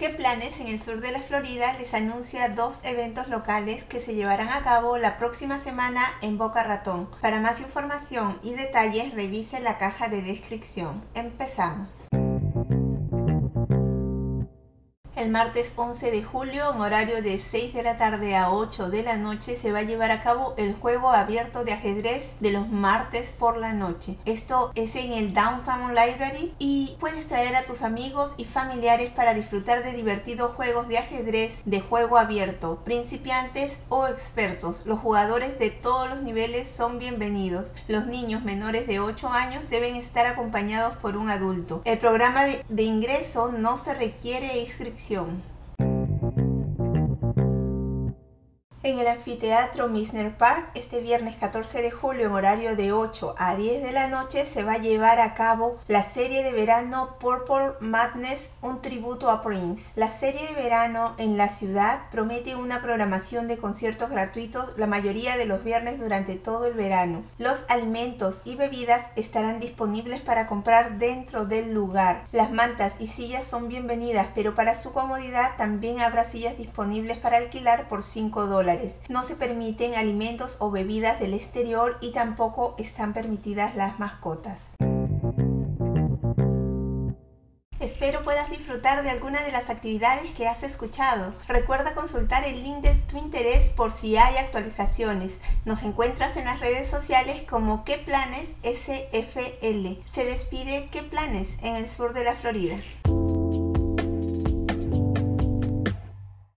¿Qué planes en el sur de la Florida les anuncia dos eventos locales que se llevarán a cabo la próxima semana en Boca Ratón? Para más información y detalles revise la caja de descripción. Empezamos. El martes 11 de julio, en horario de 6 de la tarde a 8 de la noche, se va a llevar a cabo el juego abierto de ajedrez de los martes por la noche. Esto es en el Downtown Library y puedes traer a tus amigos y familiares para disfrutar de divertidos juegos de ajedrez de juego abierto, principiantes o expertos. Los jugadores de todos los niveles son bienvenidos. Los niños menores de 8 años deben estar acompañados por un adulto. El programa de, ingreso no se requiere inscripción 지. En el anfiteatro Misner Park este viernes 14 de julio en horario de 8 a 10 de la noche se va a llevar a cabo la serie de verano Purple Madness, un tributo a Prince. La serie de verano en la ciudad promete una programación de conciertos gratuitos la mayoría de los viernes durante todo el verano. Los alimentos y bebidas estarán disponibles para comprar dentro del lugar. Las mantas y sillas son bienvenidas, pero para su comodidad también habrá sillas disponibles para alquilar por 5 No se permiten alimentos o bebidas del exterior y tampoco están permitidas las mascotas. Espero puedas disfrutar de alguna de las actividades que has escuchado. Recuerda consultar el link de tu interés por si hay actualizaciones. Nos encuentras en las redes sociales como ¿Qué planes SFL? Se despide ¿Qué planes? en el sur de la Florida.